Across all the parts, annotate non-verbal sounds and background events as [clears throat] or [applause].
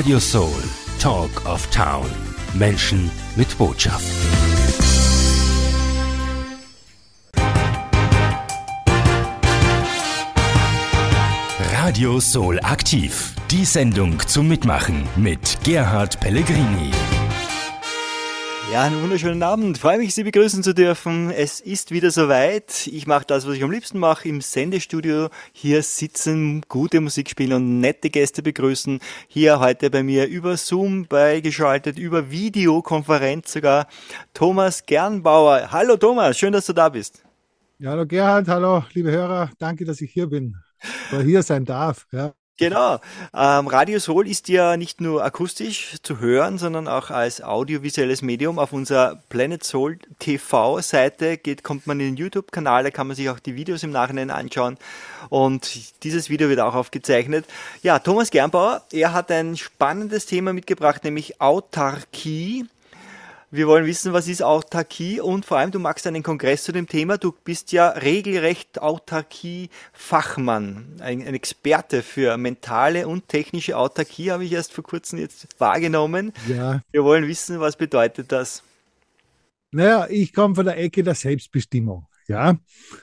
Radio Soul, Talk of Town. Menschen mit Botschaft. Radio Soul aktiv. Die Sendung zum Mitmachen mit Gerhard Pellegrini. Ja, einen wunderschönen Abend. Freue mich, Sie begrüßen zu dürfen. Es ist wieder soweit. Ich mache das, was ich am liebsten mache, im Sendestudio. Hier sitzen, gute Musik spielen und nette Gäste begrüßen. Hier heute bei mir über Zoom beigeschaltet, über Videokonferenz sogar. Thomas Gernbauer. Hallo Thomas, schön, dass du da bist. Ja, hallo Gerhard, hallo liebe Hörer. Danke, dass ich hier bin. Oder hier sein darf. Ja. Genau. Ähm, Radio Soul ist ja nicht nur akustisch zu hören, sondern auch als audiovisuelles Medium. Auf unserer Planet Soul TV Seite geht, kommt man in den YouTube-Kanal, da kann man sich auch die Videos im Nachhinein anschauen. Und dieses Video wird auch aufgezeichnet. Ja, Thomas Gernbauer, er hat ein spannendes Thema mitgebracht, nämlich Autarkie. Wir wollen wissen, was ist Autarkie und vor allem, du magst einen Kongress zu dem Thema. Du bist ja regelrecht Autarkie-Fachmann, ein, ein, Experte für mentale und technische Autarkie, habe ich erst vor kurzem jetzt wahrgenommen. Ja. Wir wollen wissen, was bedeutet das? Naja, ich komme von der Ecke der Selbstbestimmung. Ja,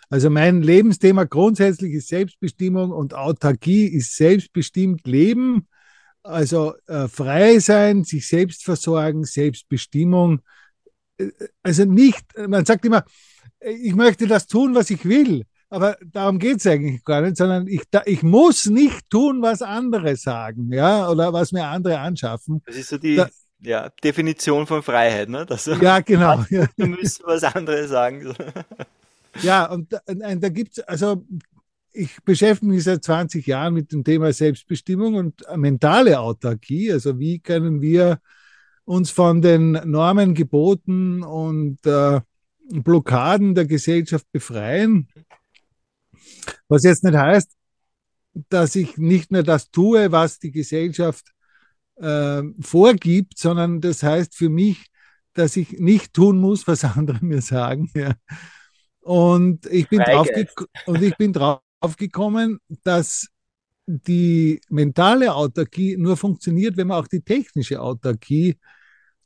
also mein Lebensthema grundsätzlich ist Selbstbestimmung und Autarkie ist selbstbestimmt Leben also äh, frei sein, sich selbst versorgen, Selbstbestimmung. Äh, also nicht, man sagt immer, ich möchte das tun, was ich will. Aber darum geht es eigentlich gar nicht, sondern ich, ich muss nicht tun, was andere sagen, ja, oder was mir andere anschaffen. Das ist so die da, ja, Definition von Freiheit, ne? Dass ja, genau. [laughs] Du musst was andere sagen. ja, und da, da gibt es, also ich beschäftige mich seit 20 Jahren mit dem Thema Selbstbestimmung und mentale Autarkie. Also wie können wir uns von den Normen, Geboten und äh, Blockaden der Gesellschaft befreien. Was jetzt nicht heißt, dass ich nicht mehr das tue, was die Gesellschaft äh, vorgibt, sondern das heißt für mich, dass ich nicht tun muss, was [laughs] andere mir sagen. Ja. Und ich bin drauf und ich bin drauf aufgekommen, dass die mentale Autarkie nur funktioniert, wenn man auch die technische Autarkie,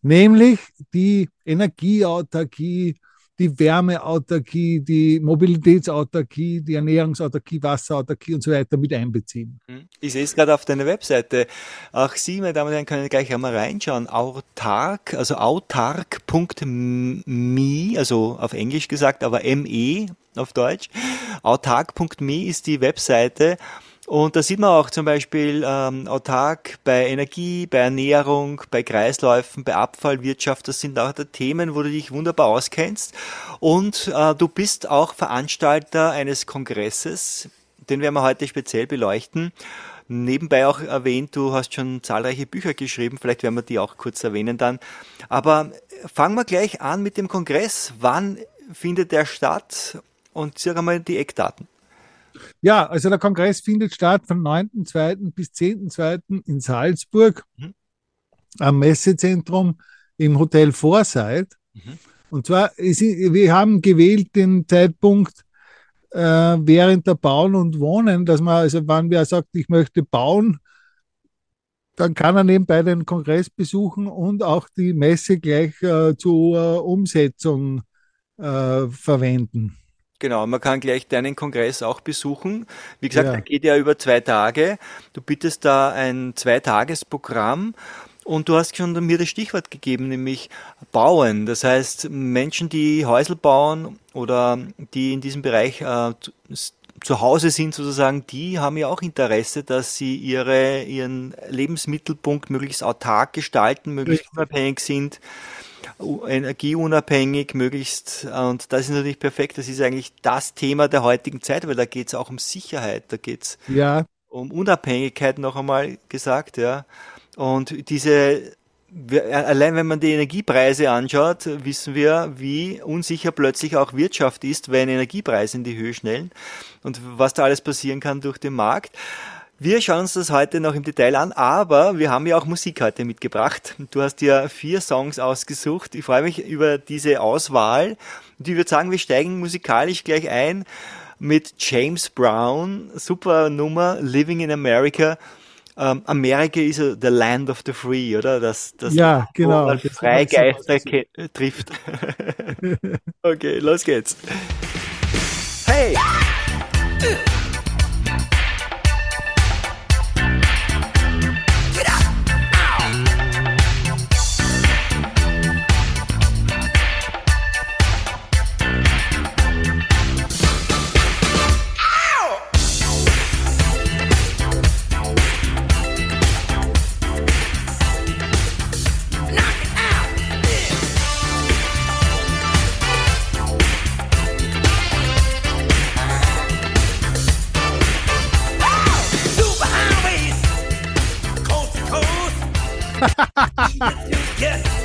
nämlich die Energieautarkie, die Wärmeautarkie, die Mobilitätsautarkie, die Ernährungsautarkie, Wasserautarkie und so weiter mit einbeziehen. Hm. Ich sehe es gerade auf deiner Webseite. Auch Sie, meine Damen und Herren, können gleich einmal reinschauen. Autark, also autark.me, also auf Englisch gesagt, aber ME auf Deutsch. Autark.me ist die Webseite. Und da sieht man auch zum Beispiel ähm, autark bei Energie, bei Ernährung, bei Kreisläufen, bei Abfallwirtschaft. Das sind auch die Themen, wo du dich wunderbar auskennst. Und äh, du bist auch Veranstalter eines Kongresses, den werden wir heute speziell beleuchten. Nebenbei auch erwähnt, du hast schon zahlreiche Bücher geschrieben, vielleicht werden wir die auch kurz erwähnen dann. Aber fangen wir gleich an mit dem Kongress. Wann findet der statt? Und sag einmal die Eckdaten. Ja, also der Kongress findet statt vom 9.2. bis 10.2. in Salzburg mhm. am Messezentrum im Hotel Foresight. Mhm. Und zwar, wir haben gewählt den Zeitpunkt äh, während der Bauen und Wohnen, dass man, also wenn wer sagt, ich möchte bauen, dann kann er nebenbei den Kongress besuchen und auch die Messe gleich äh, zur Umsetzung äh, verwenden. Genau, man kann gleich deinen Kongress auch besuchen. Wie gesagt, ja. der geht ja über zwei Tage. Du bittest da ein Zweitagesprogramm und du hast schon mir das Stichwort gegeben, nämlich bauen. Das heißt, Menschen, die Häusel bauen oder die in diesem Bereich äh, zu Hause sind sozusagen, die haben ja auch Interesse, dass sie ihre, ihren Lebensmittelpunkt möglichst autark gestalten, möglichst unabhängig sind energieunabhängig möglichst. Und das ist natürlich perfekt. Das ist eigentlich das Thema der heutigen Zeit, weil da geht es auch um Sicherheit, da geht es ja. um Unabhängigkeit noch einmal gesagt, ja. Und diese Allein wenn man die Energiepreise anschaut, wissen wir, wie unsicher plötzlich auch Wirtschaft ist, wenn Energiepreise in die Höhe schnellen und was da alles passieren kann durch den Markt. Wir schauen uns das heute noch im Detail an, aber wir haben ja auch Musik heute mitgebracht. Du hast ja vier Songs ausgesucht. Ich freue mich über diese Auswahl. Und ich würde sagen, wir steigen musikalisch gleich ein mit James Brown. Super Nummer, Living in America. ähm, Amerika ist ja the land of the free, oder? Das, das ja, genau. Wo Freigeister trifft. [laughs] okay, los geht's. Hey! yes.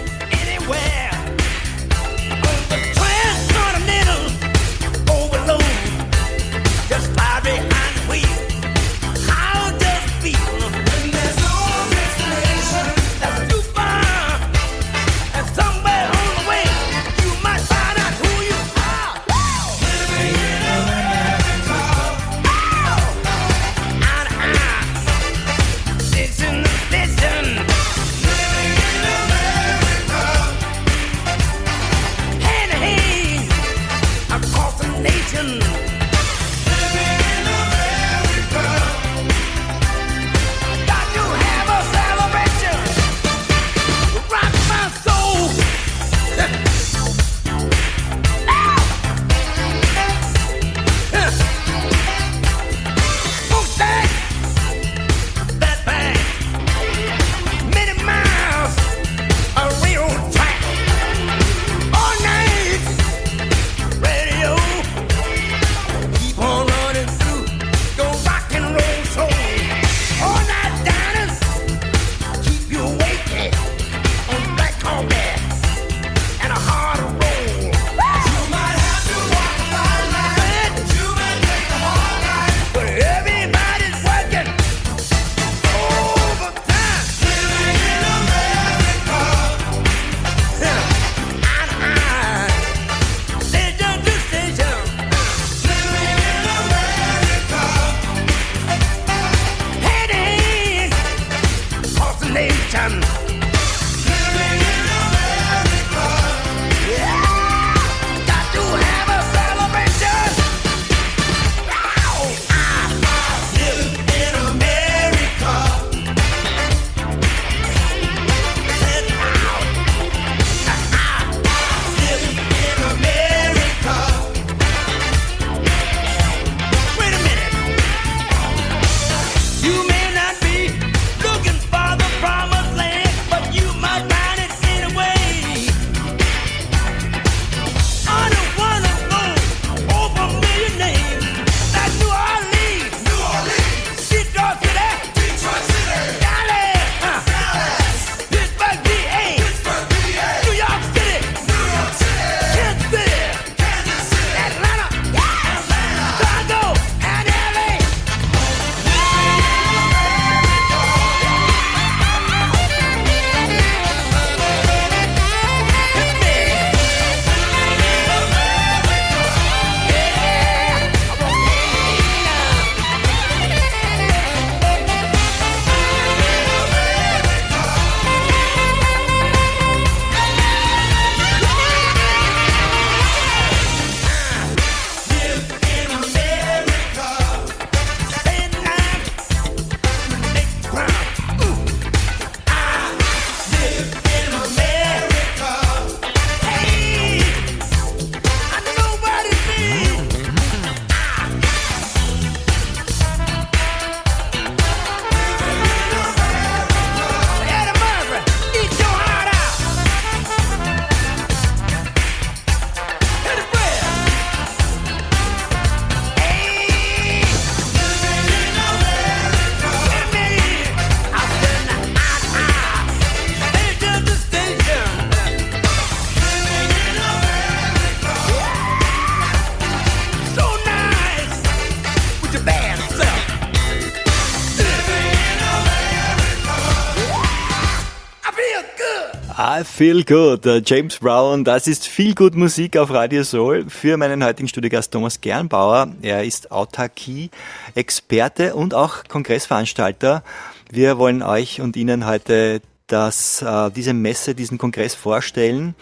Feel Good, James Brown. Das ist viel gut Musik auf Radio Soul für meinen heutigen Studiogast Thomas Gernbauer. Er ist Autarkie-Experte und auch Kongressveranstalter. Wir wollen euch und Ihnen heute das, äh, diese Messe, diesen Kongress vorstellen.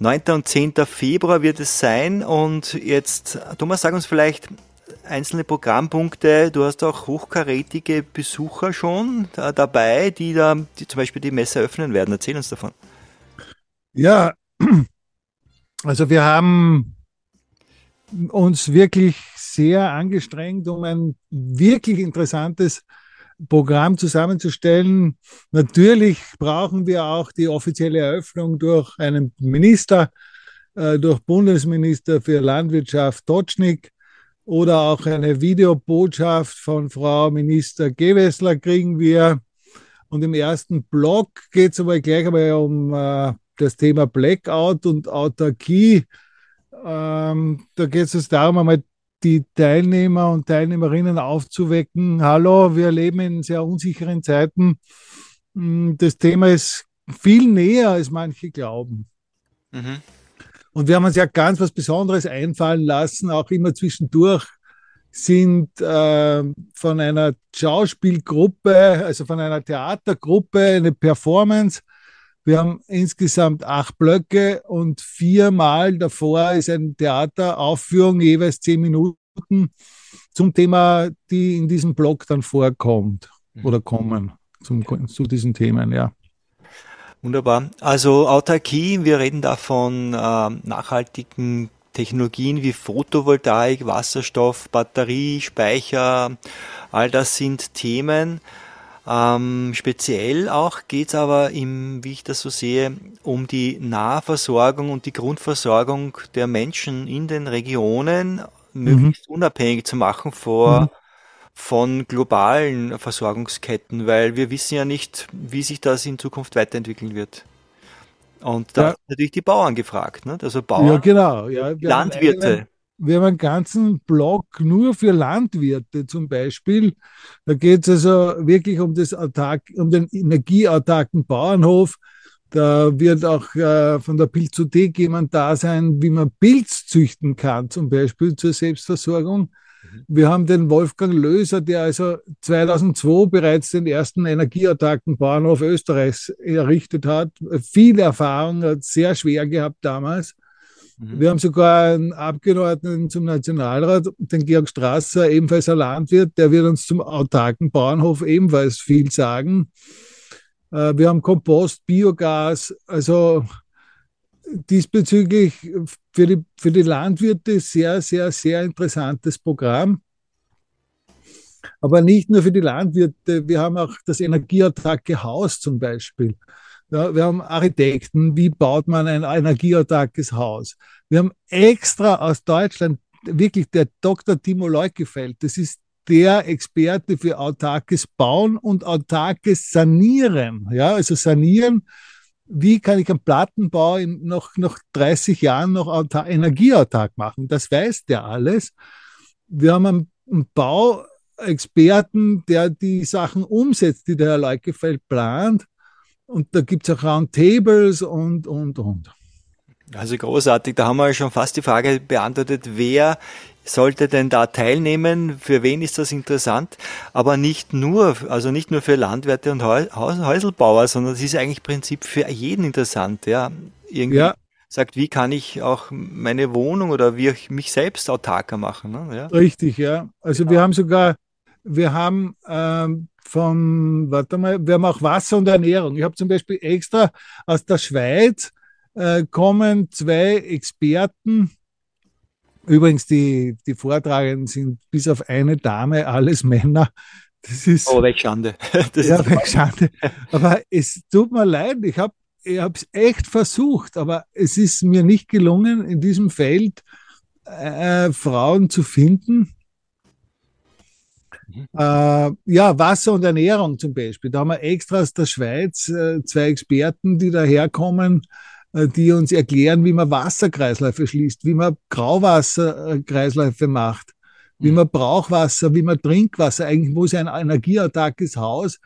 9. und 10. Februar wird es sein und jetzt, Thomas, sag uns vielleicht, einzelne Programmpunkte. Du hast auch hochkarätige Besucher schon da, dabei, die da die zum Beispiel die Messe öffnen werden. Erzähl uns davon. Ja, also wir haben uns wirklich sehr angestrengt, um ein wirklich interessantes Programm zusammenzustellen. Natürlich brauchen wir auch die offizielle Eröffnung durch einen Minister, äh, durch Bundesminister für Landwirtschaft Totschnig oder auch eine Videobotschaft von Frau Minister Gewessler kriegen wir. Und im ersten Block geht es aber gleich einmal um äh, das Thema Blackout und Autarkie. Ähm, da geht es darum, einmal die Teilnehmer und Teilnehmerinnen aufzuwecken. Hallo, wir leben in sehr unsicheren Zeiten. Hm, das Thema ist viel näher, als manche glauben. Mhm. Und wir haben uns ja ganz was Besonderes einfallen lassen, auch immer zwischendurch sind äh, von einer Schauspielgruppe, also von einer Theatergruppe, eine Performance. Wir haben insgesamt acht Blöcke und viermal davor ist eine Theateraufführung, jeweils zehn Minuten zum Thema, die in diesem Block dann vorkommt oder kommen zum, zu diesen Themen, ja. Wunderbar. Also Autarkie, wir reden da von äh, nachhaltigen Technologien wie Photovoltaik, Wasserstoff, Batterie, Speicher, all das sind Themen. Ähm, speziell auch geht es aber, im, wie ich das so sehe, um die Nahversorgung und die Grundversorgung der Menschen in den Regionen möglichst mhm. unabhängig zu machen vor mhm von globalen Versorgungsketten, weil wir wissen ja nicht, wie sich das in Zukunft weiterentwickeln wird. Und da ja. sind natürlich die Bauern gefragt, ne? also Bauern, ja, genau. ja, wir Landwirte. Wir haben einen ganzen Blog nur für Landwirte zum Beispiel. Da geht es also wirklich um, das Autark, um den energieautarken Bauernhof. Da wird auch äh, von der Pilzothek jemand da sein, wie man Pilz züchten kann, zum Beispiel zur Selbstversorgung. Wir haben den Wolfgang Löser, der also 2002 bereits den ersten energieautarken Bauernhof Österreichs errichtet hat. Viel Erfahrung, hat sehr schwer gehabt damals. Mhm. Wir haben sogar einen Abgeordneten zum Nationalrat, den Georg Strasser, ebenfalls ein Landwirt, der wird uns zum autarken Bauernhof ebenfalls viel sagen. Äh, wir haben Kompost, Biogas, also diesbezüglich für die, für die Landwirte sehr, sehr, sehr interessantes Programm. Aber nicht nur für die Landwirte, wir haben auch das energieautarke Haus zum Beispiel. Ja, wir haben Architekten, wie baut man ein energieautarkes Haus. Wir haben extra aus Deutschland wirklich der Dr. Timo Leukefeld, das ist der Experte für autarkes Bauen und autarkes Sanieren. Ja, also Sanieren wie kann ich einen Plattenbau in noch, noch 30 Jahren noch energieautark machen? Das weiß der alles. Wir haben einen, einen Bauexperten, der die Sachen umsetzt, die der Herr Leukefeld plant. Und da gibt es auch Roundtables und, und, und. Also großartig, da haben wir schon fast die Frage beantwortet, wer sollte denn da teilnehmen? Für wen ist das interessant? Aber nicht nur, also nicht nur für Landwirte und Häuselbauer, sondern es ist eigentlich im Prinzip für jeden interessant, ja. Irgendwie ja. sagt, wie kann ich auch meine Wohnung oder wie ich mich selbst autarker machen? Ne? Ja. Richtig, ja. Also genau. wir haben sogar, wir haben ähm, von, warte mal, wir haben auch Wasser und Ernährung. Ich habe zum Beispiel extra aus der Schweiz äh, kommen zwei Experten, Übrigens, die, die Vortragenden sind bis auf eine Dame alles Männer. Das ist, oh, weg Schande. [laughs] Das ja, weg Schande. Aber es tut mir leid, ich habe ich es echt versucht, aber es ist mir nicht gelungen, in diesem Feld äh, Frauen zu finden. Mhm. Äh, ja, Wasser und Ernährung zum Beispiel. Da haben wir extra aus der Schweiz äh, zwei Experten, die daherkommen äh, die uns erklären, wie man Wasserkreisläufe schließt, wie man Grauwasserkreisläufe macht, wie mhm. man Brauchwasser, wie man Trinkwasser, eigentlich muss ein energieautarkes Haus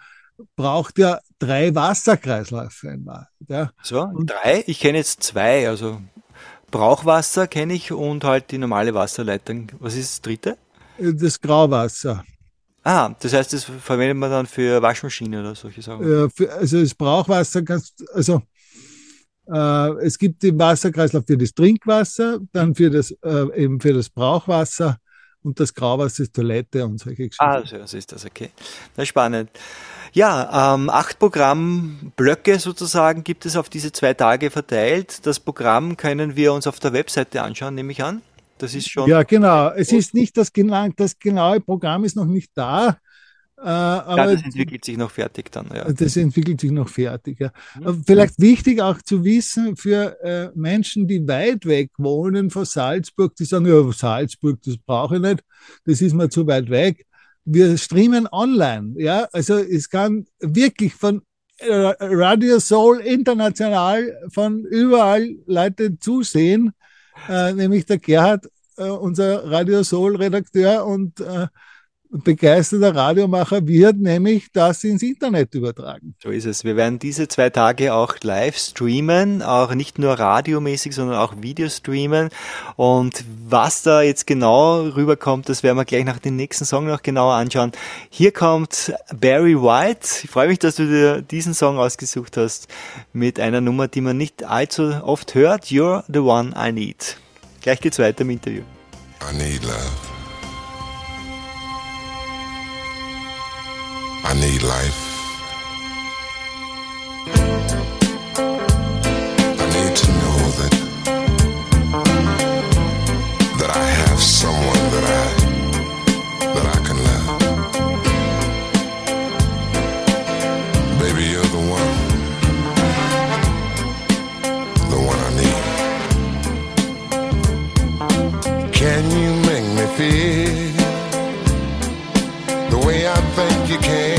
braucht ja drei Wasserkreisläufe einmal. Ja. So, drei? Ich kenne jetzt zwei. Also Brauchwasser kenne ich und halt die normale Wasserleitung. Was ist das dritte? Das Grauwasser. Ah, das heißt, das verwendet man dann für Waschmaschine oder solche Sachen. Ja, für, also das Brauchwasser kannst, also äh, es gibt den Wasserkreislauf für das Trinkwasser, dann für das äh, eben für das Brauchwasser und das Grauwasser ist Toilette und solche Geschichten. Ah, so, so ist das, okay. Das ist spannend. Ja, ähm, acht Programmblöcke sozusagen gibt es auf diese zwei Tage verteilt. Das Programm können wir uns auf der Webseite anschauen, nehme ich an. Das ist schon. Ja, genau. Es ist nicht das, das genaue Programm ist noch nicht da. Äh, aber ja, das entwickelt sich noch fertig dann. Ja. Das entwickelt sich noch fertig. Ja. Mhm. Vielleicht wichtig auch zu wissen für äh, Menschen, die weit weg wohnen von Salzburg, die sagen, ja, Salzburg, das brauche ich nicht, das ist mir zu weit weg. Wir streamen online. Ja, also es kann wirklich von äh, Radio Soul international von überall Leute zusehen, nämlich der Gerhard, äh, unser Radio Soul Redakteur und äh, begeisterter Radiomacher wird nämlich das ins Internet übertragen. So ist es. Wir werden diese zwei Tage auch live streamen, auch nicht nur radiomäßig, sondern auch Video streamen. Und was da jetzt genau rüberkommt, das werden wir gleich nach dem nächsten Song noch genauer anschauen. Hier kommt Barry White. Ich freue mich, dass du dir diesen Song ausgesucht hast mit einer Nummer, die man nicht allzu oft hört. You're the one I need. Gleich geht's weiter im Interview. I need love. I need life. I need to know that that I have someone that I that I can love. Baby, you're the one. The one I need. Can you make me feel the way I think you can?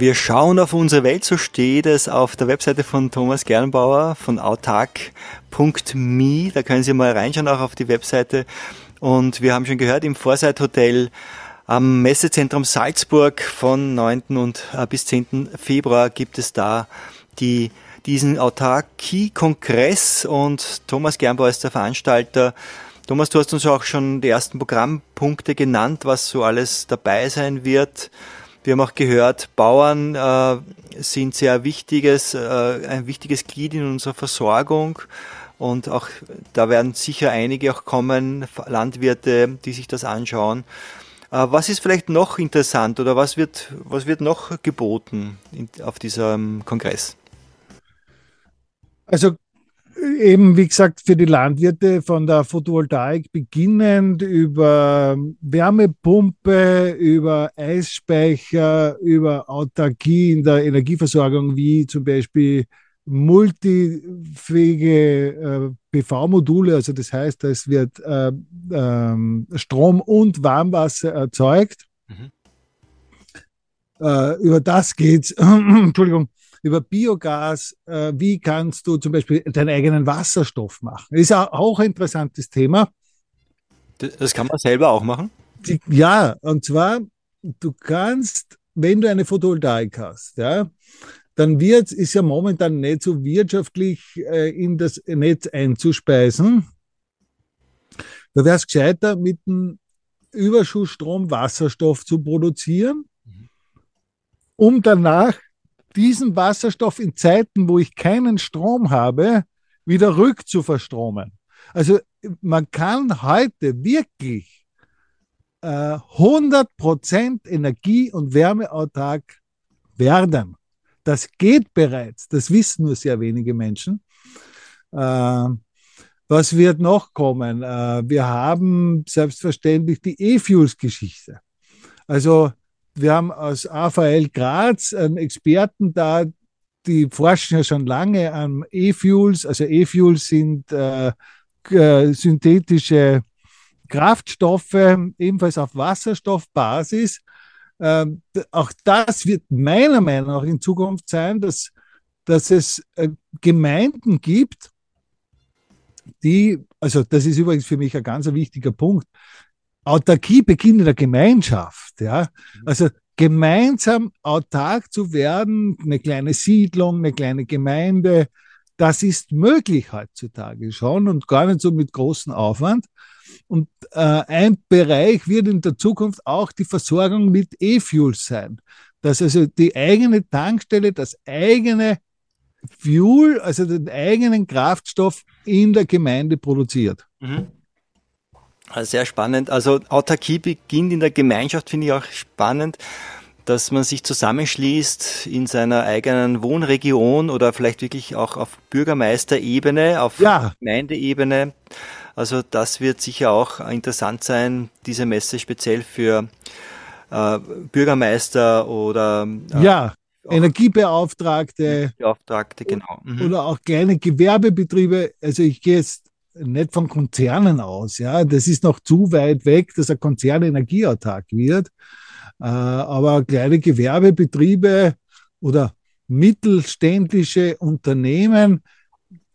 Wir schauen auf unsere Welt, so steht es auf der Webseite von Thomas Gernbauer von autark.me. Da können Sie mal reinschauen, auch auf die Webseite. Und wir haben schon gehört, im Foresight Hotel am Messezentrum Salzburg von 9. und äh, bis 10. Februar gibt es da die, diesen Autarkie-Kongress und Thomas Gernbauer ist der Veranstalter. Thomas, du hast uns auch schon die ersten Programmpunkte genannt, was so alles dabei sein wird. Wir haben auch gehört, Bauern äh, sind sehr wichtiges, äh, ein wichtiges Glied in unserer Versorgung. Und auch da werden sicher einige auch kommen, Landwirte, die sich das anschauen. Äh, was ist vielleicht noch interessant oder was wird, was wird noch geboten in, auf diesem Kongress? Also eben, wie gesagt, für die Landwirte von der Photovoltaik beginnend über Wärmepumpe, über Eisspeicher, über Autarkie in der Energieversorgung, wie zum Beispiel multifähige äh, PV-Module, also das heißt, es wird äh, äh, Strom und Warmwasser erzeugt. Mhm. Äh, über das geht's. [clears throat] Entschuldigung über Biogas, äh, wie kannst du zum Beispiel deinen eigenen Wasserstoff machen. Das ist auch ein interessantes Thema. Das kann man selber auch machen? Die, ja, und zwar, du kannst, wenn du eine Photovoltaik hast, ja, dann wird, ist ja momentan nicht so wirtschaftlich äh, in das Netz einzuspeisen. Da wäre es gescheiter, mit dem Überschussstrom Wasserstoff zu produzieren, mhm. um danach diesen Wasserstoff in Zeiten, wo ich keinen Strom habe, wieder rückzuverstromen. Also man kann heute wirklich äh, 100% Energie- und Wärmeautark werden. Das geht bereits. Das wissen nur sehr wenige Menschen. Äh, was wird noch kommen? Äh, wir haben selbstverständlich die E-Fuels-Geschichte. Also wir haben aus AVL Graz einen Experten da, die forschen ja schon lange an E-Fuels. Also E-Fuels sind äh, äh, synthetische Kraftstoffe, ebenfalls auf Wasserstoffbasis. Ähm, auch das wird meiner Meinung nach in Zukunft sein, dass, dass es äh, Gemeinden gibt, die, also das ist übrigens für mich ein ganz wichtiger Punkt, Autarkie beginnt in der Gemeinschaft. Ja? Mhm. Also gemeinsam autark zu werden, eine kleine Siedlung, eine kleine Gemeinde, das ist möglich heutzutage schon und gar nicht so mit großem Aufwand. Und äh, ein Bereich wird in der Zukunft auch die Versorgung mit E-Fuels sein. Dass also die eigene Tankstelle das eigene Fuel, also den eigenen Kraftstoff in der Gemeinde produziert. Mhm. Also sehr spannend. Also Autarkie beginnt in der Gemeinschaft, finde ich auch spannend, dass man sich zusammenschließt in seiner eigenen Wohnregion oder vielleicht wirklich auch auf Bürgermeisterebene, auf ja. Gemeindeebene. Also das wird sicher auch interessant sein, diese Messe speziell für äh, Bürgermeister oder äh, ja. Energiebeauftragte, Beauftragte, genau. Mhm. Oder auch kleine Gewerbebetriebe. Also ich gehe jetzt nicht von Konzernen aus. Ja, das ist noch zu weit weg, dass ein Konzern energieautark wird. Äh, aber kleine Gewerbebetriebe oder mittelständische Unternehmen,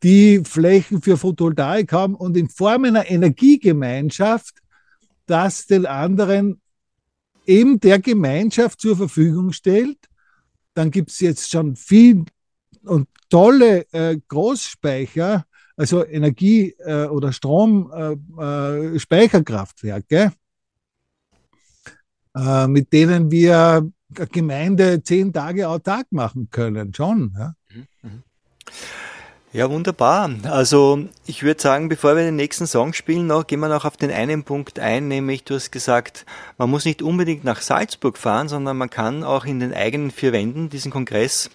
die Flächen für Photovoltaik haben und in Form einer Energiegemeinschaft das den anderen eben der Gemeinschaft zur Verfügung stellt. Dann gibt es jetzt schon viel und tolle äh, Großspeicher, also Energie- äh, oder Strom-Speicherkraftwerke, äh, äh, mit denen wir Gemeinde zehn Tage autark machen können, schon. Ja? Mhm, mhm. Ja, wunderbar. Also ich würde sagen, bevor wir den nächsten Song spielen, noch, gehen wir noch auf den einen Punkt ein, nämlich du hast gesagt, man muss nicht unbedingt nach Salzburg fahren, sondern man kann auch in den eigenen vier Wänden diesen Kongress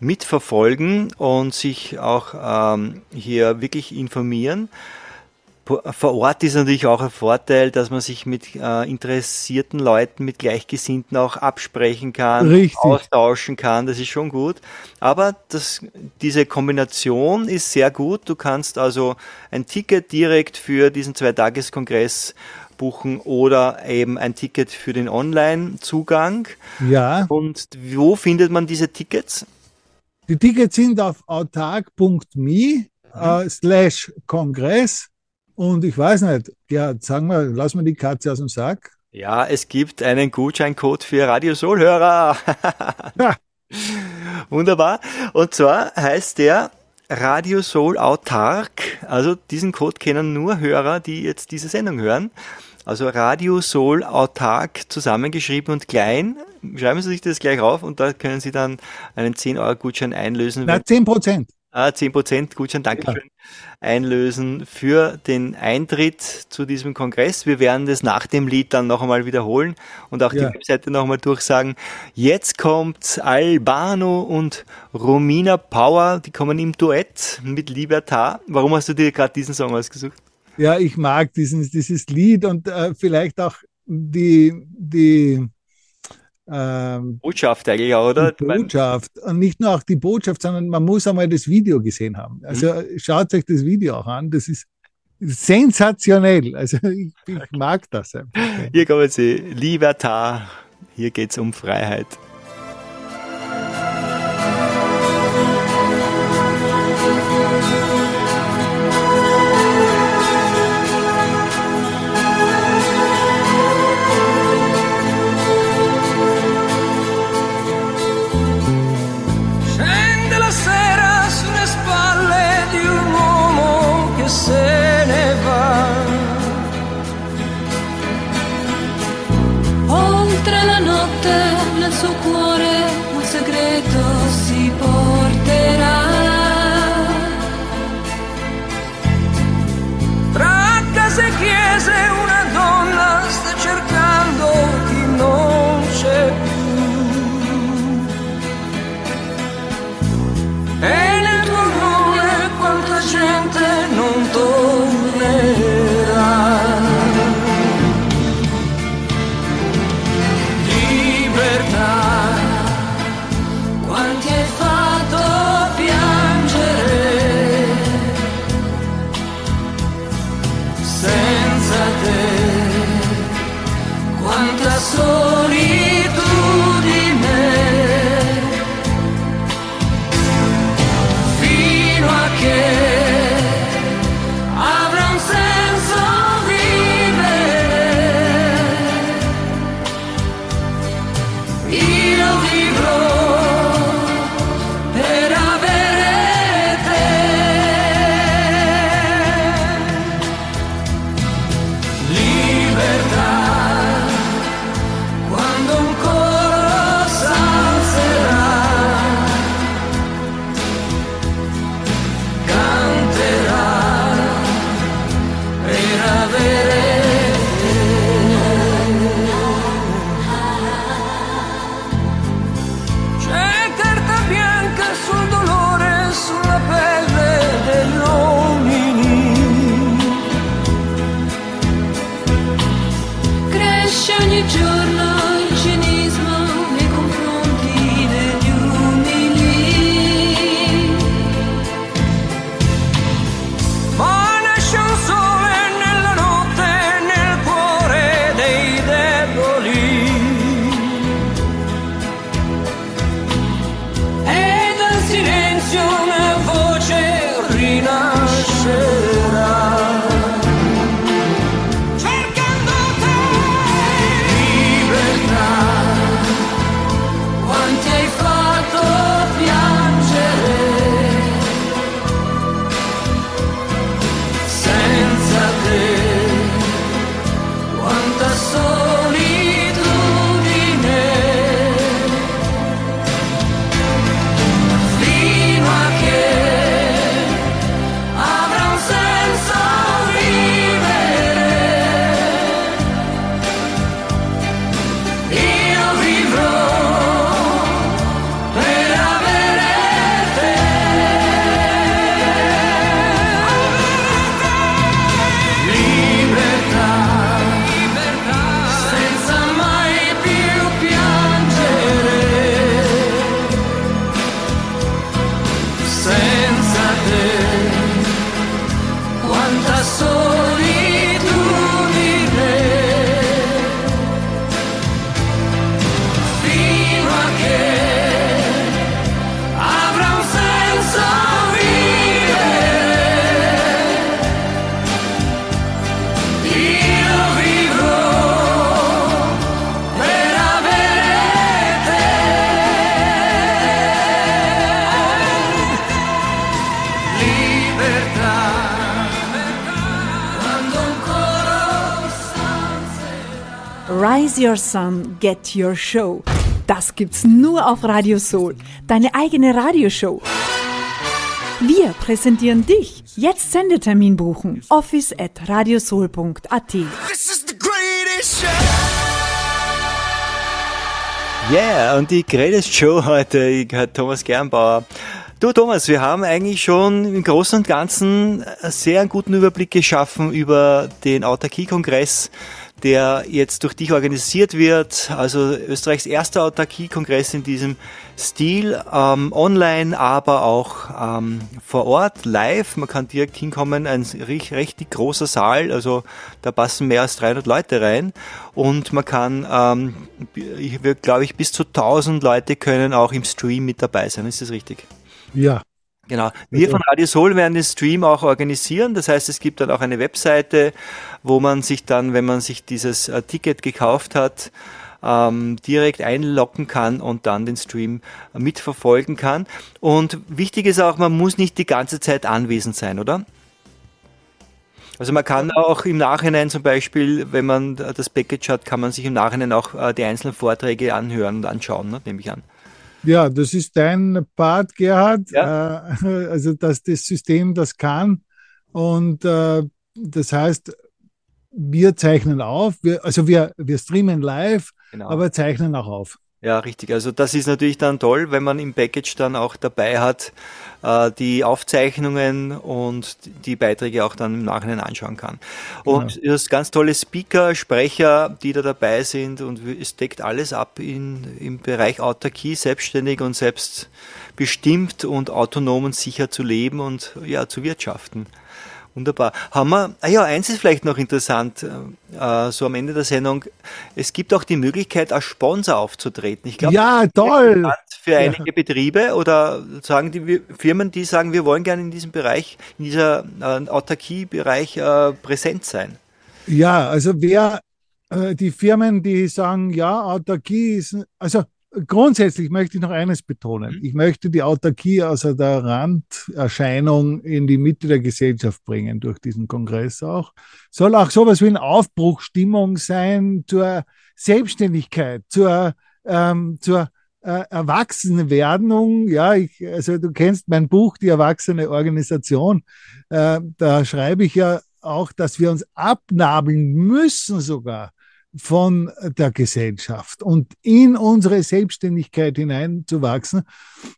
mitverfolgen und sich auch ähm, hier wirklich informieren. Vor Ort ist natürlich auch ein Vorteil, dass man sich mit äh, interessierten Leuten, mit Gleichgesinnten auch absprechen kann, Richtig. austauschen kann. Das ist schon gut. Aber das, diese Kombination ist sehr gut. Du kannst also ein Ticket direkt für diesen Zweitageskongress buchen oder eben ein Ticket für den Online-Zugang. Ja, Und wo findet man diese Tickets? die Tickets sind auf autark.me Mhm. äh, slash Kongress. Und ich weiß nicht, ja, sagen wir, lass mal die Katze aus dem Sack. Ja, es gibt einen Gutscheincode für Radio Soul-Hörer. Ha, [laughs] [laughs] Wunderbar. Und zwar heißt der Radio Soul Autark. Also diesen Code kennen nur Hörer, die jetzt diese Sendung hören. Also Radio Soul Autark zusammengeschrieben und klein. Schreiben Sie sich das gleich auf und da können Sie dann einen 10 Euro Gutschein einlösen. na, 10 Prozent. Ah, 10% Gutschein, Dankeschön, einlösen für den Eintritt zu diesem Kongress. Wir werden das nach dem Lied dann noch einmal wiederholen und auch Ja. die Webseite noch einmal durchsagen. Jetzt kommt Albano und Romina Power, die kommen im Duett mit Libertar. Warum hast du dir gerade diesen Song ausgesucht? Ja, ich mag diesen, dieses Lied und äh, vielleicht auch die, die, ähm, Botschaft eigentlich auch, oder? Botschaft. Und nicht nur auch die Botschaft, sondern man muss einmal das Video gesehen haben. Also schaut euch das Video auch an. Das ist sensationell. Also [laughs] ich, ich mag das einfach. Hier kommen sie, Libertar. Hier geht's um Freiheit. Your Sun, Get Your Show. Das gibt's nur auf Radio Soul, deine eigene Radioshow. Wir präsentieren dich. Jetzt Sendetermin buchen. Office at radiosoul.at. This is the greatest show. Yeah, und die Greatest Show heute gehört Thomas Gernbauer. Du Thomas, wir haben eigentlich schon im Großen und Ganzen einen sehr guten Überblick geschaffen über den Autarkie-Kongress, der jetzt durch dich organisiert wird. Also Österreichs erster Autarkie-Kongress in diesem Stil, ähm, online, aber auch ähm, vor Ort, live. Man kann direkt hinkommen, ein richtig, großer Saal, also da passen mehr als 300 Leute rein. Und man kann, ähm, glaube ich, bis zu 1000 Leute können auch im Stream mit dabei sein. Ist das richtig? Ja, Genau. Wir von Radio Soul werden den Stream auch organisieren. Das heißt, es gibt dann auch eine Webseite, wo man sich dann, wenn man sich dieses äh, Ticket gekauft hat, ähm, direkt einloggen kann und dann den Stream mitverfolgen kann. Und wichtig ist auch, man muss nicht die ganze Zeit anwesend sein, oder? Also man kann auch im Nachhinein zum Beispiel, wenn man das Package hat, kann man sich im Nachhinein auch äh, die einzelnen Vorträge anhören und anschauen, ne, nehme ich an. Ja, das ist dein Part, Gerhard. Ja. Äh, [laughs] also, dass das System das kann. Und äh, das heißt, wir zeichnen auf, wir, also wir, wir streamen live, Genau. aber zeichnen auch auf. Ja, richtig. Also das ist natürlich dann toll, wenn man im Package dann auch dabei hat, äh, die Aufzeichnungen und die Beiträge auch dann im Nachhinein anschauen kann. Und du hast ganz tolle Speaker, Sprecher, die da dabei sind und es deckt alles ab in, im Bereich Autarkie, selbstständig und selbstbestimmt und autonom und sicher zu leben und ja, zu wirtschaften. Wunderbar. Haben wir, ah ja, eins ist vielleicht noch interessant, äh, so am Ende der Sendung. Es gibt auch die Möglichkeit, als Sponsor aufzutreten. Ich glaube, Ja, toll. Für einige Betriebe oder sagen die Firmen, die sagen, wir wollen gerne in diesem Bereich, in dieser äh, Autarkie-Bereich äh, präsent sein. Ja, also wer äh, die Firmen, die sagen, ja, Autarkie ist, also grundsätzlich möchte ich noch eines betonen. Ich möchte die Autarkie aus der Randerscheinung in die Mitte der Gesellschaft bringen durch diesen Kongress auch. Soll auch sowas wie eine Aufbruchstimmung sein zur Selbstständigkeit, zur, ähm, zur äh, Erwachsenwerdung. Ja, ich, also du kennst mein Buch, die Erwachsene Organisation. Äh, da schreibe ich ja auch, dass wir uns abnabeln müssen sogar von der Gesellschaft und in unsere Selbstständigkeit hineinzuwachsen.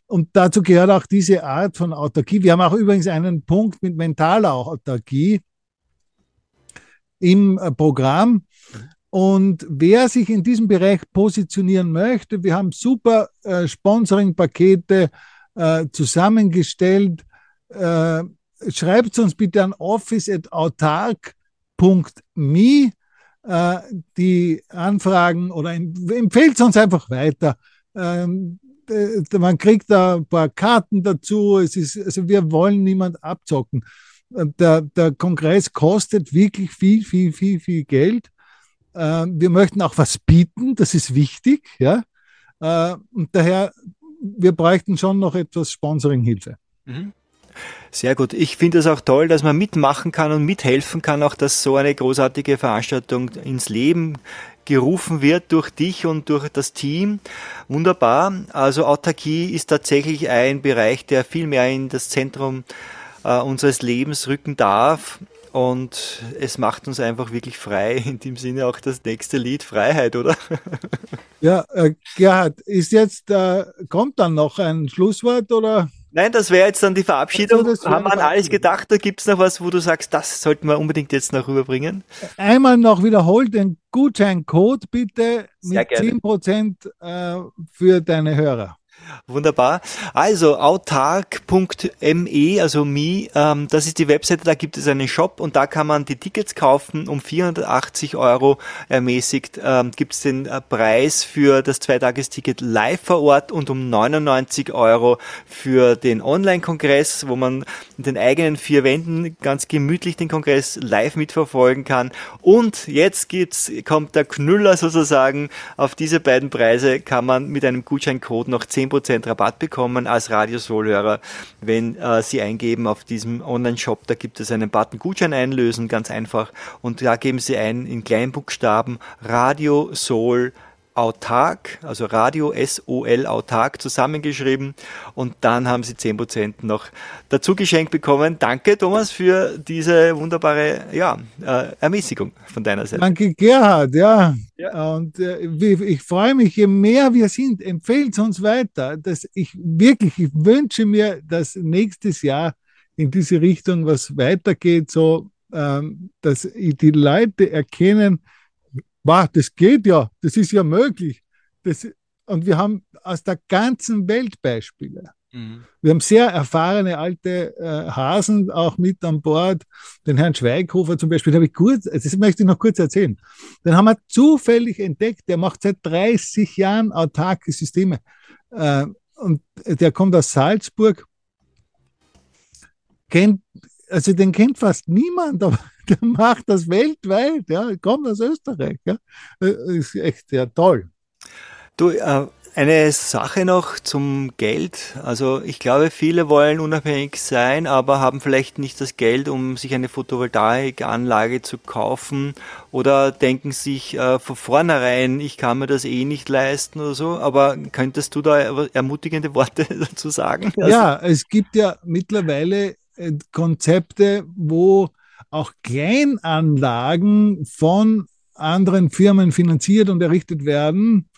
Und dazu gehört auch diese Art von Autarkie. Wir haben auch übrigens einen Punkt mit mentaler Autarkie im äh, Programm. Und wer sich in diesem Bereich positionieren möchte, wir haben super äh, Sponsoring-Pakete äh, zusammengestellt. Äh, schreibt uns bitte an office.autark.me äh, die Anfragen oder em- empfehlt uns einfach weiter. Ähm, äh, man kriegt da ein paar Karten dazu. Es ist, also wir wollen niemand abzocken. Äh, Der, der Kongress kostet wirklich viel, viel, viel, viel Geld. Äh, wir möchten auch was bieten, das ist wichtig, ja. Und daher, wir bräuchten schon noch etwas Sponsoringhilfe. Sehr gut. Ich finde es auch toll, dass man mitmachen kann und mithelfen kann, auch dass so eine großartige Veranstaltung ins Leben gerufen wird durch dich und durch das Team. Wunderbar. Also Autarkie ist tatsächlich ein Bereich, der viel mehr in das Zentrum äh, unseres Lebens rücken darf. Und es macht uns einfach wirklich frei. [laughs] In dem Sinne auch das nächste Lied Freiheit, oder? Ja, äh, Gerhard, ist jetzt, äh, kommt dann noch ein Schlusswort oder? Nein, das wäre jetzt dann die Verabschiedung. Also, Haben wir an alles gedacht? Da gibt's noch was, wo du sagst, das sollten wir unbedingt jetzt noch rüberbringen? Einmal noch wiederholt den Gutscheincode bitte Sehr mit gerne. 10% äh, für deine Hörer. Wunderbar. Also autark.me, also me, ähm, das ist die Webseite, da gibt es einen Shop und da kann man die Tickets kaufen. Um 480 Euro ermäßigt ähm, gibt es den äh, Preis für das Zweitagesticket live vor Ort und um 99 Euro für den Online-Kongress, wo man in den eigenen vier Wänden ganz gemütlich den Kongress live mitverfolgen kann. Und jetzt gibt's, kommt der Knüller sozusagen. Auf diese beiden Preise kann man mit einem Gutscheincode noch 10% 10% Rabatt bekommen als Radiosolhörer, wenn äh, Sie eingeben auf diesem Online-Shop, da gibt es einen Button Gutschein einlösen, ganz einfach. Und da geben Sie ein in Kleinbuchstaben Radio Sol autark, also Radio SOL autark zusammengeschrieben und dann haben sie 10% noch dazu geschenkt bekommen. Danke Thomas für diese wunderbare ja, äh, Ermäßigung von deiner Seite. Danke Gerhard, ja. ja. Und äh, ich freue mich, je mehr wir sind, empfehlt es uns weiter. Dass ich wirklich, ich wünsche mir, dass nächstes Jahr in diese Richtung was weitergeht, so ähm, dass die Leute erkennen, wow, das geht ja, das ist ja möglich. Das, und wir haben aus der ganzen Welt Beispiele. Mhm. Wir haben sehr erfahrene alte äh, Hasen auch mit an Bord. Den Herrn Schweighofer zum Beispiel, habe ich kurz, das möchte ich noch kurz erzählen. Den haben wir zufällig entdeckt. Der macht seit 30 Jahren autarke Systeme. Äh, und der kommt aus Salzburg. Kennt, also den kennt fast niemand, aber der macht das weltweit, ja, kommt aus Österreich, ja. Äh, ist echt ja toll. Du, äh, eine Sache noch zum Geld. Also ich glaube, viele wollen unabhängig sein, aber haben vielleicht nicht das Geld, um sich eine Photovoltaikanlage zu kaufen oder denken sich äh, von vornherein, ich kann mir das eh nicht leisten oder so. Aber könntest du da ermutigende Worte [laughs] dazu sagen? Ja, es gibt ja mittlerweile Konzepte, wo auch Kleinanlagen von anderen Firmen finanziert und errichtet werden.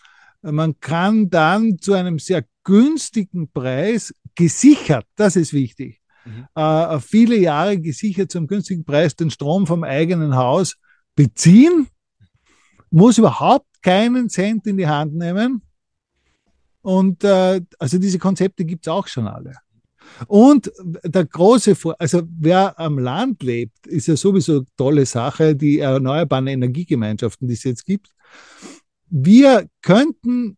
Man kann dann zu einem sehr günstigen Preis gesichert, das ist wichtig, mhm. äh, viele Jahre gesichert zum günstigen Preis den Strom vom eigenen Haus beziehen, muss überhaupt keinen Cent in die Hand nehmen. Und äh, also diese Konzepte gibt es auch schon alle. Und der große, Vor also wer am Land lebt, ist ja sowieso eine tolle Sache, die erneuerbaren Energiegemeinschaften, die es jetzt gibt. Wir könnten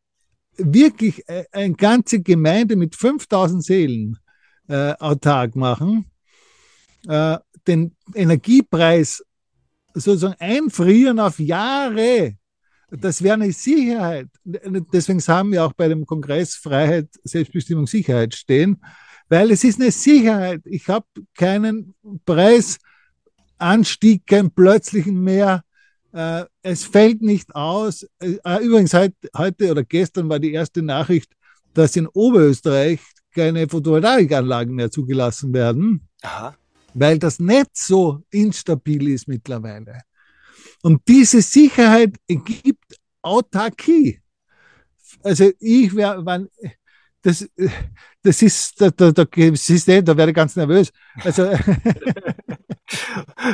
wirklich äh, eine ganze Gemeinde mit 5000 Seelen äh, autark machen, äh, den Energiepreis sozusagen einfrieren auf Jahre. Das wäre eine Sicherheit. Deswegen haben wir auch bei dem Kongress Freiheit, Selbstbestimmung, Sicherheit stehen weil es ist eine Sicherheit. Ich habe keinen Preisanstieg, keinen plötzlichen mehr. Äh, es fällt nicht aus. Äh, übrigens, heute, heute oder gestern war die erste Nachricht, dass in Oberösterreich keine Photovoltaikanlagen mehr zugelassen werden, Aha. weil das Netz so instabil ist mittlerweile. Und diese Sicherheit ergibt Autarkie. Also ich wäre, das, das ist, da, da, da, siehst du, da werde ich ganz nervös. Also, [laughs]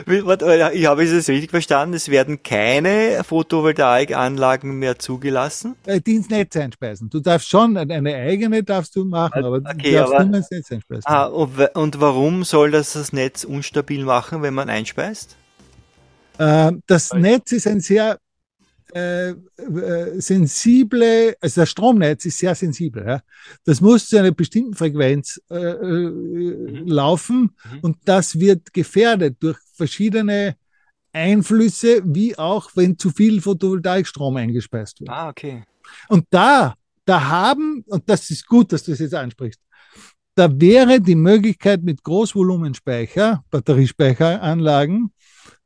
ich habe es richtig verstanden, es werden keine Photovoltaikanlagen mehr zugelassen? Äh, die ins Netz einspeisen. Du darfst schon, eine eigene darfst du machen, aber okay, du darfst aber, nicht ins Netz einspeisen. Ah, und warum soll das das Netz unstabil machen, wenn man einspeist? Ähm, das Netz ist ein sehr äh, äh, sensible, also das Stromnetz ist sehr sensibel. Ja? Das muss zu einer bestimmten Frequenz äh, äh, mhm. laufen mhm. und das wird gefährdet durch verschiedene Einflüsse, wie auch wenn zu viel Photovoltaikstrom eingespeist wird. Ah, okay. Und da, da haben, und das ist gut, dass du das jetzt ansprichst, da wäre die Möglichkeit mit Großvolumenspeicher, Batteriespeicheranlagen,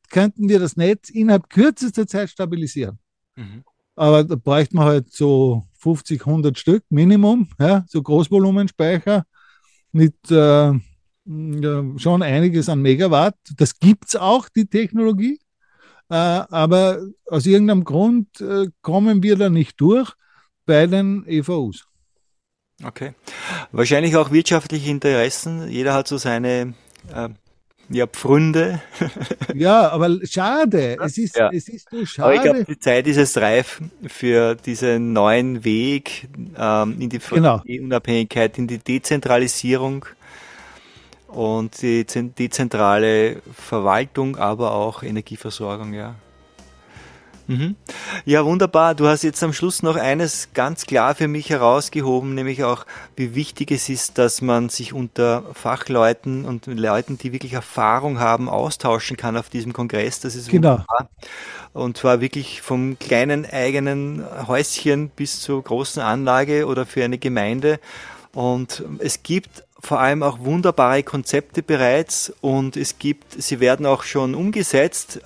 könnten wir das Netz innerhalb kürzester Zeit stabilisieren. Mhm. Aber da bräuchte man halt so 50, 100 Stück Minimum, ja, so Großvolumenspeicher mit äh, schon einiges an Megawatt. Das gibt es auch, die Technologie. Äh, aber aus irgendeinem Grund äh, kommen wir da nicht durch bei den EVUs. Okay. Wahrscheinlich auch wirtschaftliche Interessen. Jeder hat so seine äh, ja, Pfründe. [laughs] ja, aber schade. Es ist, ja. es ist so schade. Aber ich glaube, die Zeit ist jetzt reif für diesen neuen Weg ähm, in die genau. Unabhängigkeit, in die Dezentralisierung und die dezentrale Verwaltung, aber auch Energieversorgung, ja. Mhm. Ja, wunderbar. Du hast jetzt am Schluss noch eines ganz klar für mich herausgehoben, nämlich auch, wie wichtig es ist, dass man sich unter Fachleuten und Leuten, die wirklich Erfahrung haben, austauschen kann auf diesem Kongress. Das ist Genau. wunderbar. Und zwar wirklich vom kleinen eigenen Häuschen bis zur großen Anlage oder für eine Gemeinde. Und es gibt vor allem auch wunderbare Konzepte bereits und es gibt, sie werden auch schon umgesetzt.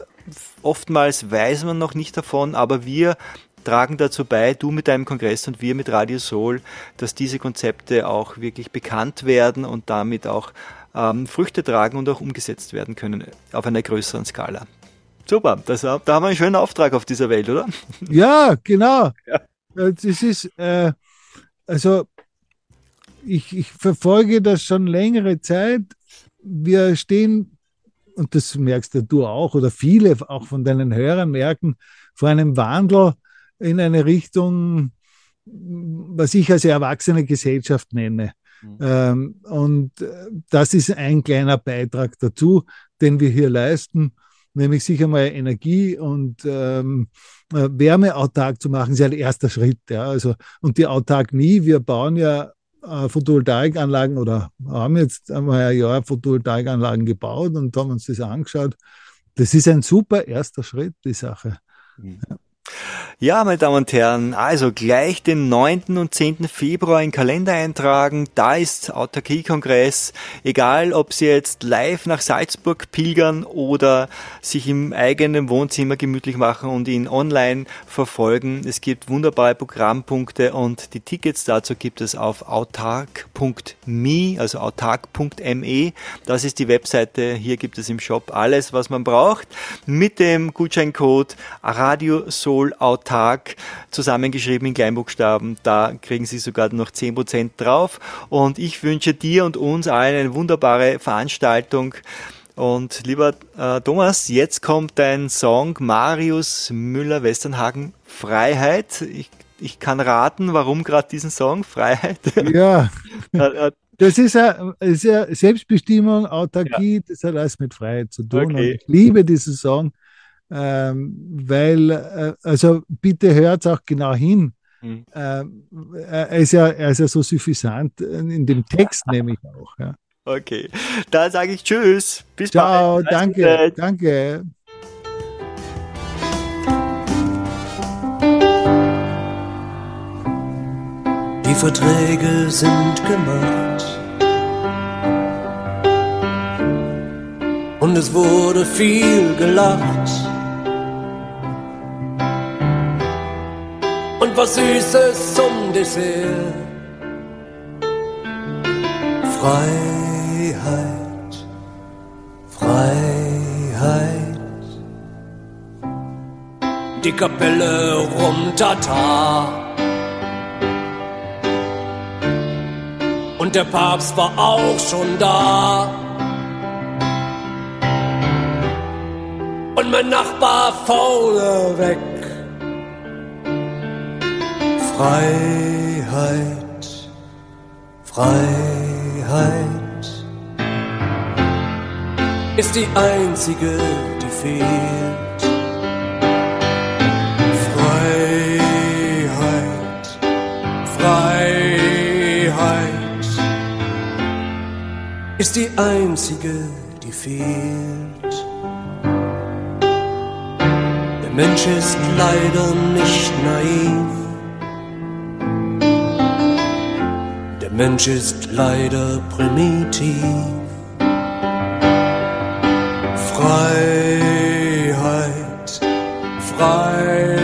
Oftmals weiß man noch nicht davon, aber wir tragen dazu bei, du mit deinem Kongress und wir mit Radio Soul, dass diese Konzepte auch wirklich bekannt werden und damit auch ähm, Früchte tragen und auch umgesetzt werden können auf einer größeren Skala. Super, das, da haben wir einen schönen Auftrag auf dieser Welt, oder? Ja, genau. Äh, Das ist, äh, also ich, ich verfolge das schon längere Zeit. Wir stehen, und das merkst ja du auch, oder viele auch von deinen Hörern merken, vor einem Wandel in eine Richtung, was ich als erwachsene Gesellschaft nenne. Ähm, und äh, das ist ein kleiner Beitrag dazu, den wir hier leisten, nämlich sicher mal Energie und ähm, äh, Wärmeautark zu machen, ist ja der erste Schritt. Ja. Also, und die Autarkie, wir bauen ja äh, Photovoltaikanlagen oder haben jetzt einmal ein Jahr Photovoltaikanlagen gebaut und haben uns das angeschaut. Das ist ein super erster Schritt, die Sache. Ja, meine Damen und Herren, also gleich den 9. und 10. Februar in Kalender eintragen. Da ist Autarkie-Kongress. Egal, ob Sie jetzt live nach Salzburg pilgern oder sich im eigenen Wohnzimmer gemütlich machen und ihn online verfolgen. Es gibt wunderbare Programmpunkte und die Tickets dazu gibt es auf autark.me, also autark.me. Das ist die Webseite. Hier gibt es im Shop alles, was man braucht. Mit dem Gutscheincode Radio Soul Autark zusammengeschrieben in Kleinbuchstaben. Da kriegen Sie sogar noch 10% drauf. Und ich wünsche dir und uns allen eine wunderbare Veranstaltung. Und lieber äh, Thomas, jetzt kommt dein Song Marius Müller-Westernhagen Freiheit. Ich, ich kann raten, warum gerade diesen Song Freiheit. Ja, [laughs] Äh, äh, das ist ja, ist ja Selbstbestimmung, Autarkie, das hat alles mit Freiheit zu tun. Okay. Und ich liebe diesen Song, ähm, weil, äh, also bitte hört auch genau hin. Mhm. Ähm, er ist ja, er ist ja so suffisant in dem Text, [laughs] nämlich auch. Ja. okay, dann sage ich Tschüss. Bis Ciao, bald. Danke, danke. Die Verträge sind gemacht. Und es wurde viel gelacht. Was Süßes zum Dessert. Freiheit, Freiheit. Die Kapelle rum Tata. Und der Papst war auch schon da. Und mein Nachbar vorne weg. Freiheit, Freiheit ist die einzige, die fehlt. Freiheit, Freiheit ist die einzige, die fehlt. Der Mensch ist leider nicht naiv. Mensch ist leider primitiv. Freiheit, Freiheit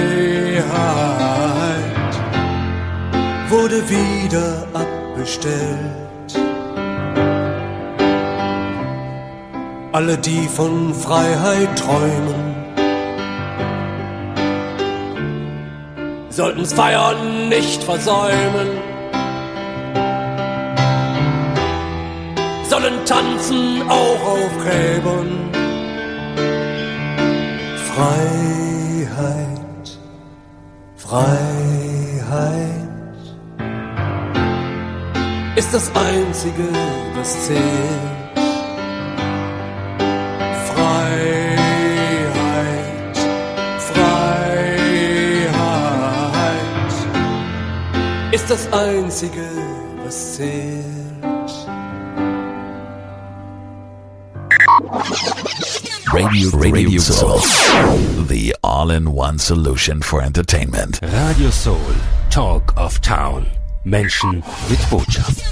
wurde wieder abbestellt. Alle, die von Freiheit träumen, sollten's Feiern nicht versäumen. müssen auch aufgräben. Freiheit, Freiheit ist das Einzige, das zählt. Freiheit, Freiheit ist das Einzige, was zählt. Radio, Radio Soul. The all-in-one solution for entertainment. Radio Soul, Talk of Town. Menschen mit Botschaft.